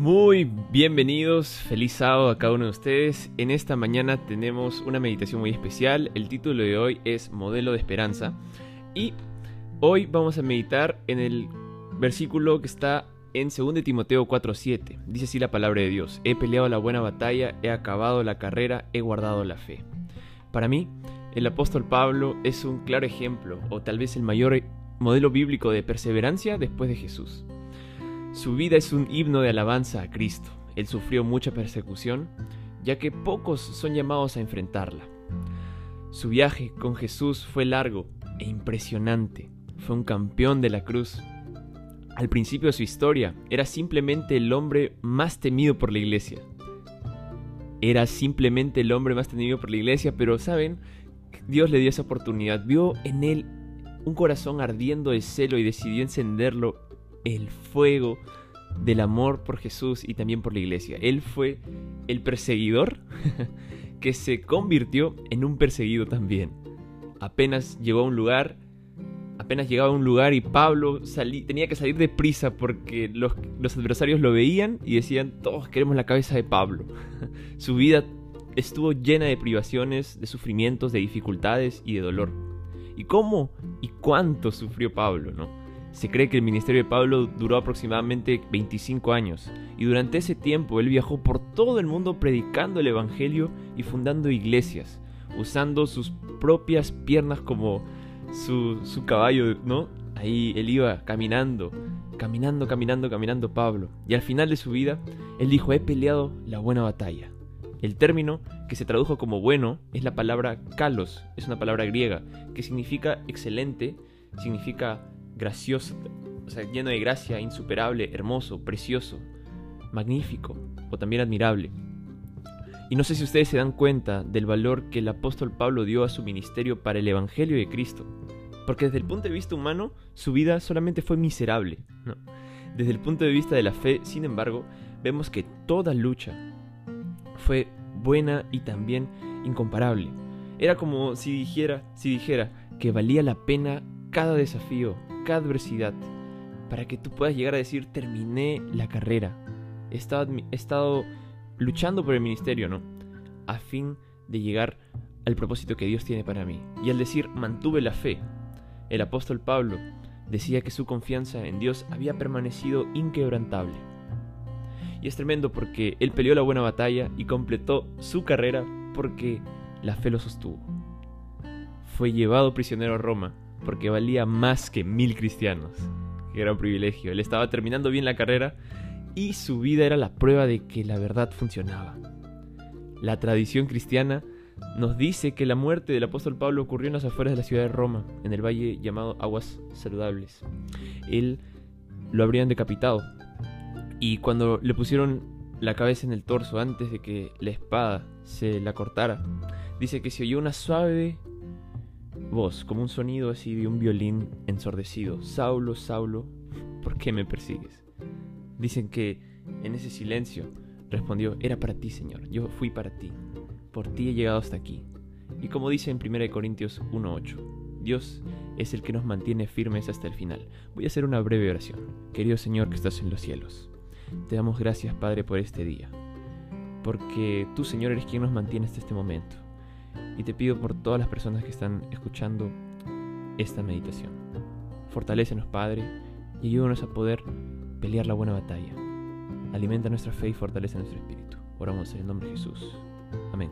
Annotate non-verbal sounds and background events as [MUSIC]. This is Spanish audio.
Muy bienvenidos, feliz sábado a cada uno de ustedes. En esta mañana tenemos una meditación muy especial. El título de hoy es Modelo de Esperanza. Y hoy vamos a meditar en el versículo que está en 2 Timoteo 4:7. Dice así la palabra de Dios. He peleado la buena batalla, he acabado la carrera, he guardado la fe. Para mí, el apóstol Pablo es un claro ejemplo, o tal vez el mayor modelo bíblico de perseverancia después de Jesús. Su vida es un himno de alabanza a Cristo. Él sufrió mucha persecución, ya que pocos son llamados a enfrentarla. Su viaje con Jesús fue largo e impresionante. Fue un campeón de la cruz. Al principio de su historia, era simplemente el hombre más temido por la iglesia. Era simplemente el hombre más temido por la iglesia, pero saben, Dios le dio esa oportunidad. Vio en él un corazón ardiendo de celo y decidió encenderlo el fuego del amor por Jesús y también por la iglesia. Él fue el perseguidor [LAUGHS] que se convirtió en un perseguido también. Apenas llegó a un lugar, apenas llegaba a un lugar y Pablo tenía que salir deprisa porque los, los adversarios lo veían y decían, todos queremos la cabeza de Pablo. [LAUGHS] Su vida estuvo llena de privaciones, de sufrimientos, de dificultades y de dolor. ¿Y cómo y cuánto sufrió Pablo, no? Se cree que el ministerio de Pablo duró aproximadamente 25 años y durante ese tiempo él viajó por todo el mundo predicando el Evangelio y fundando iglesias, usando sus propias piernas como su, su caballo, ¿no? Ahí él iba caminando, caminando, caminando, caminando Pablo. Y al final de su vida, él dijo, he peleado la buena batalla. El término que se tradujo como bueno es la palabra kalos, es una palabra griega, que significa excelente, significa gracioso, o sea, lleno de gracia, insuperable, hermoso, precioso, magnífico o también admirable. Y no sé si ustedes se dan cuenta del valor que el apóstol Pablo dio a su ministerio para el Evangelio de Cristo. Porque desde el punto de vista humano, su vida solamente fue miserable. Desde el punto de vista de la fe, sin embargo, vemos que toda lucha fue buena y también incomparable. Era como si dijera, si dijera que valía la pena cada desafío, adversidad, para que tú puedas llegar a decir, terminé la carrera. He estado, he estado luchando por el ministerio, ¿no? A fin de llegar al propósito que Dios tiene para mí. Y al decir, mantuve la fe, el apóstol Pablo decía que su confianza en Dios había permanecido inquebrantable. Y es tremendo porque él peleó la buena batalla y completó su carrera porque la fe lo sostuvo. Fue llevado prisionero a Roma porque valía más que mil cristianos. Qué gran privilegio. Él estaba terminando bien la carrera y su vida era la prueba de que la verdad funcionaba. La tradición cristiana nos dice que la muerte del apóstol Pablo ocurrió en las afueras de la ciudad de Roma, en el valle llamado Aguas Saludables. Él lo habrían decapitado. Y cuando le pusieron la cabeza en el torso antes de que la espada se la cortara, dice que se oyó una suave voz, como un sonido así de un violín ensordecido. Saulo, Saulo, ¿por qué me persigues? Dicen que en ese silencio respondió, era para ti, Señor, yo fui para ti, por ti he llegado hasta aquí. Y como dice en 1 Corintios 1.8, Dios es el que nos mantiene firmes hasta el final. Voy a hacer una breve oración. Querido Señor que estás en los cielos, te damos gracias, Padre, por este día, porque tú, Señor, eres quien nos mantiene hasta este momento. Y te pido por todas las personas que están escuchando esta meditación. Fortalécenos, Padre, y ayúdanos a poder pelear la buena batalla. Alimenta nuestra fe y fortalece nuestro espíritu. Oramos en el nombre de Jesús. Amén.